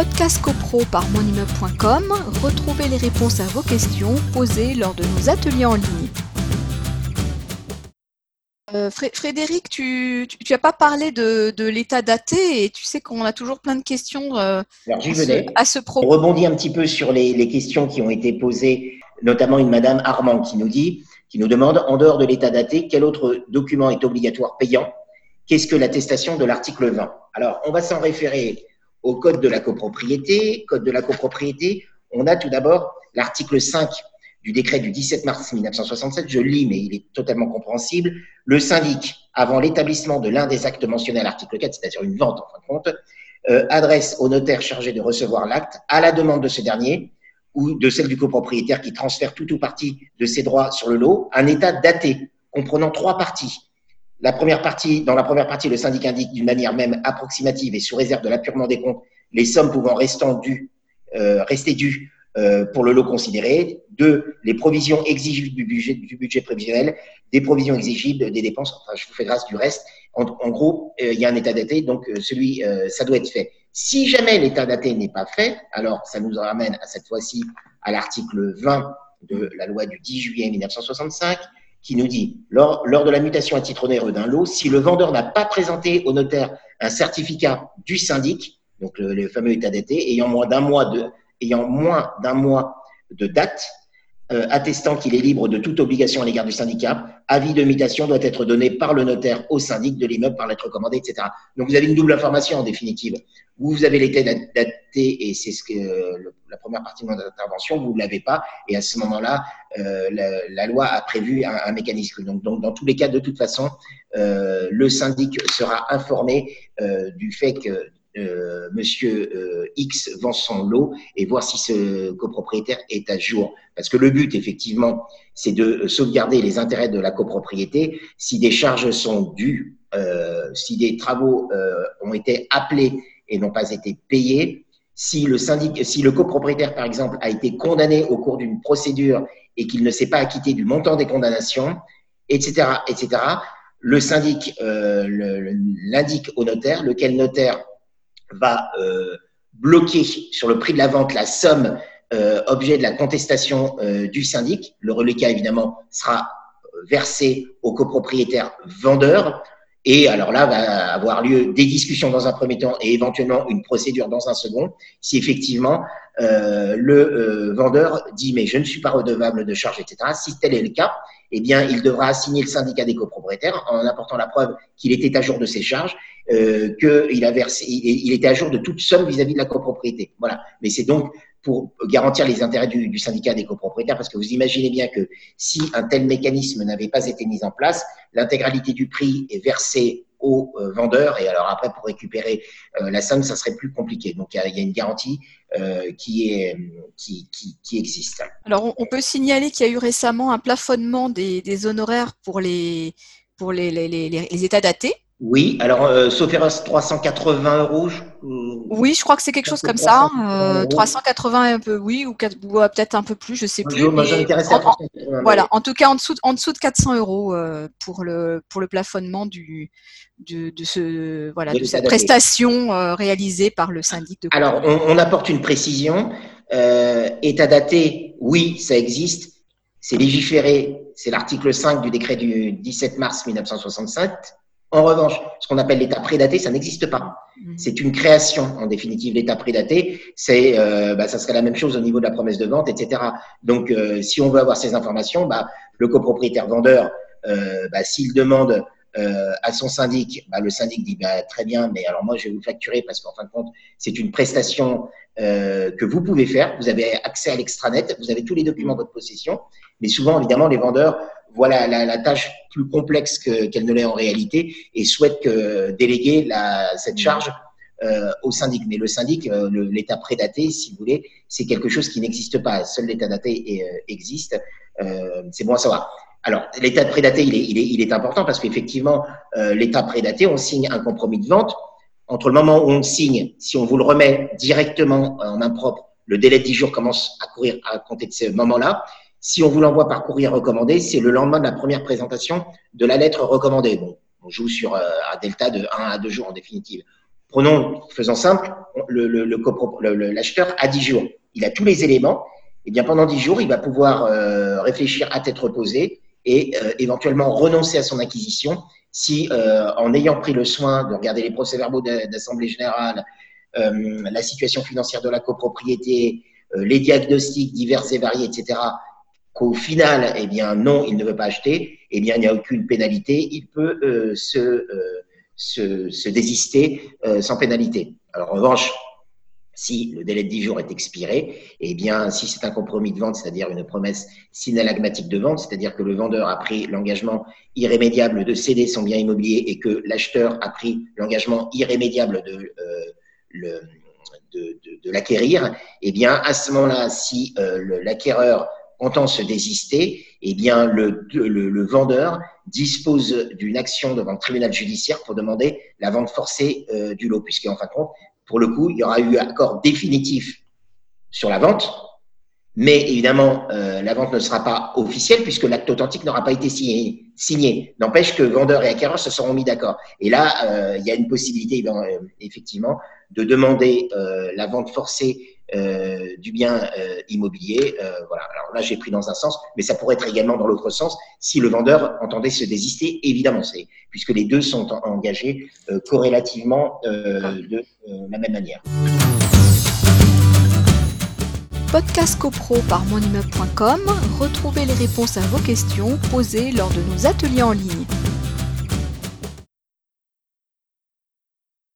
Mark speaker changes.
Speaker 1: podcast copro par monimmeuble.com, retrouvez les réponses à vos questions posées lors de nos ateliers en ligne. Euh, Frédéric, tu n'as pas parlé de, l'état daté et tu sais qu'on a toujours plein de questions euh, à, ce, propos.
Speaker 2: On rebondit un petit peu sur les, les, questions qui ont été posées, notamment une madame Armand qui nous dit, qui nous demande, en dehors de l'état daté, quel autre document est obligatoire payant? Qu'est-ce que l'attestation de l'article 20 Alors, on va s'en référer au code de la copropriété. Code de la copropriété, on a tout d'abord l'article 5 du décret du 17 mars 1967, je lis, mais il est totalement compréhensible, le syndic, avant l'établissement de l'un des actes mentionnés à l'article 4, c'est-à-dire une vente en fin de compte, euh, adresse au notaire chargé de recevoir l'acte, à la demande de ce dernier, ou de celle du copropriétaire qui transfère tout ou partie de ses droits sur le lot, un état daté comprenant trois parties. La première partie, dans la première partie, le syndic indique d'une manière même approximative et sous réserve de l'appurement des comptes les sommes pouvant euh, rester dues euh, pour le lot considéré. Deux, les provisions exigibles du budget, du budget prévisionnel, des provisions exigibles des dépenses. Enfin, je vous fais grâce du reste. En, gros, euh, il y a un état daté, donc celui, ça doit être fait. Si jamais l'état daté n'est pas fait, alors ça nous ramène à cette fois-ci à l'article 20 de la loi du 10 juillet 1965 qui nous dit, lors, de la mutation à titre onéreux d'un lot, si le vendeur n'a pas présenté au notaire un certificat du syndic, donc le, fameux état d'été, ayant moins d'un mois ayant moins d'un mois de date, euh, attestant qu'il est libre de toute obligation à l'égard du syndicat, avis de mutation doit être donné par le notaire au syndic de l'immeuble par lettre commandée, etc. Donc vous avez une double information en définitive. Vous avez l'état daté et c'est ce que la première partie de mon intervention, vous ne l'avez pas et à ce moment-là, euh, la, loi a prévu un, mécanisme. Donc, dans tous les cas, de toute façon, euh, le syndic sera informé du fait que euh, Monsieur euh, X vend son lot et voir si ce copropriétaire est à jour. Parce que le but, effectivement, c'est de sauvegarder les intérêts de la copropriété. Si des charges sont dues, euh, si des travaux ont été appelés et n'ont pas été payés, si le syndic, si le copropriétaire, par exemple, a été condamné au cours d'une procédure et qu'il ne s'est pas acquitté du montant des condamnations, etc., etc., le syndic l'indique au notaire, lequel notaire va euh, bloquer sur le prix de la vente la somme euh, objet de la contestation euh, du syndic. Le reliquat, évidemment, sera versé au copropriétaire vendeur. Et alors là, va avoir lieu des discussions dans un premier temps et éventuellement une procédure dans un second, si effectivement euh, le vendeur dit mais je ne suis pas redevable de charges, etc. Si tel est le cas, eh bien il devra assigner le syndicat des copropriétaires en apportant la preuve qu'il était à jour de ses charges euh, qu'il a versé, il, était à jour de toute somme vis-à-vis de la copropriété. Voilà. Mais c'est donc pour garantir les intérêts du, syndicat des copropriétaires, parce que vous imaginez bien que si un tel mécanisme n'avait pas été mis en place, l'intégralité du prix est versée aux euh, vendeurs, et alors après, pour récupérer euh, la somme, ça serait plus compliqué. Donc, il y a, une garantie euh, qui, est, qui, qui, qui, existe.
Speaker 1: Alors, on, peut signaler qu'il y a eu récemment un plafonnement des, des honoraires pour les, pour les, les, les états datés.
Speaker 2: Oui, alors euh, sauf erreur, 380 euros.
Speaker 1: oui, je crois que c'est quelque chose comme ça. Euh, 380 un peu, oui, ou, peut-être un peu plus, je sais plus. voilà, en tout cas en dessous, en dessous de 400 euros euh, pour le pour le plafonnement du de, de ce voilà de, cette prestation euh, réalisée par le syndic. De
Speaker 2: alors on, on, apporte une précision. Euh, état daté, oui, ça existe. C'est légiféré, c'est l'article 5 du décret du 17 mars 1967 en revanche, ce qu'on appelle l'état prédaté, ça n'existe pas. Mmh. C'est une création, en définitive, l'état prédaté. C'est, euh, bah, ça serait la même chose au niveau de la promesse de vente, etc. Donc, euh, si on veut avoir ces informations, bah, le copropriétaire vendeur, euh, bah, s'il demande euh, à son syndic, bah, le syndic dit bah, très bien, mais alors moi je vais vous facturer parce qu'en fin de compte, c'est une prestation euh, que vous pouvez faire. Vous avez accès à l'extranet, vous avez tous les documents de votre possession, mais souvent, évidemment, les vendeurs voilà la, la, tâche plus complexe qu'elle ne l'est en réalité et souhaite que déléguer la, cette mmh. charge euh, au syndic. Mais le syndic, euh, l'état prédaté, si vous voulez, c'est quelque chose qui n'existe pas. Seul l'état daté euh, existe. Euh, c'est bon à savoir. Alors, l'état prédaté, il est, il est, il est important parce qu'effectivement, l'état prédaté, on signe un compromis de vente. Entre le moment où on signe, si on vous le remet directement en main propre, le délai de 10 jours commence à courir à compter de ce moment-là. Si on vous l'envoie par courrier recommandé, c'est le lendemain de la première présentation de la lettre recommandée. Bon, on joue sur euh, un delta de 1 à 2 jours en définitive. Prenons, faisons simple, l'acheteur le, le, a 10 jours. Il a tous les éléments. Et eh bien pendant 10 jours, il va pouvoir euh, réfléchir à tête reposée et euh, éventuellement renoncer à son acquisition si, euh, en ayant pris le soin de regarder les procès-verbaux d'assemblée générale, la situation financière de la copropriété, les diagnostics divers et variés, etc., qu'au final, eh bien non, il ne veut pas acheter, eh bien il n'y a aucune pénalité, il peut se se, désister euh, sans pénalité. Alors en revanche, si le délai de 10 jours est expiré, eh bien, si c'est un compromis de vente, c'est-à-dire une promesse synalagmatique de vente, c'est-à-dire que le vendeur a pris l'engagement irrémédiable de céder son bien immobilier et que l'acheteur a pris l'engagement irrémédiable de, euh, de, l'acquérir, eh bien, à ce moment-là, si euh, l'acquéreur entend se désister, eh bien, le, le, vendeur dispose d'une action devant le tribunal judiciaire pour demander la vente forcée euh, du lot, puisqu'en fin de compte, pour le coup, il y aura eu accord définitif sur la vente, mais évidemment, euh, la vente ne sera pas officielle puisque l'acte authentique n'aura pas été signé. N'empêche que vendeur et acquéreur se seront mis d'accord. Et là, euh, il y a une possibilité, effectivement, de demander la vente forcée euh, du bien euh, immobilier. Euh, voilà. Là, j'ai pris dans un sens, mais ça pourrait être également dans l'autre sens si le vendeur entendait se désister. Évidemment, c'est puisque les deux sont engagés corrélativement de la même manière.
Speaker 1: Podcast CoPro par monimmeuble.com, retrouvez les réponses à vos questions posées lors de nos ateliers en ligne.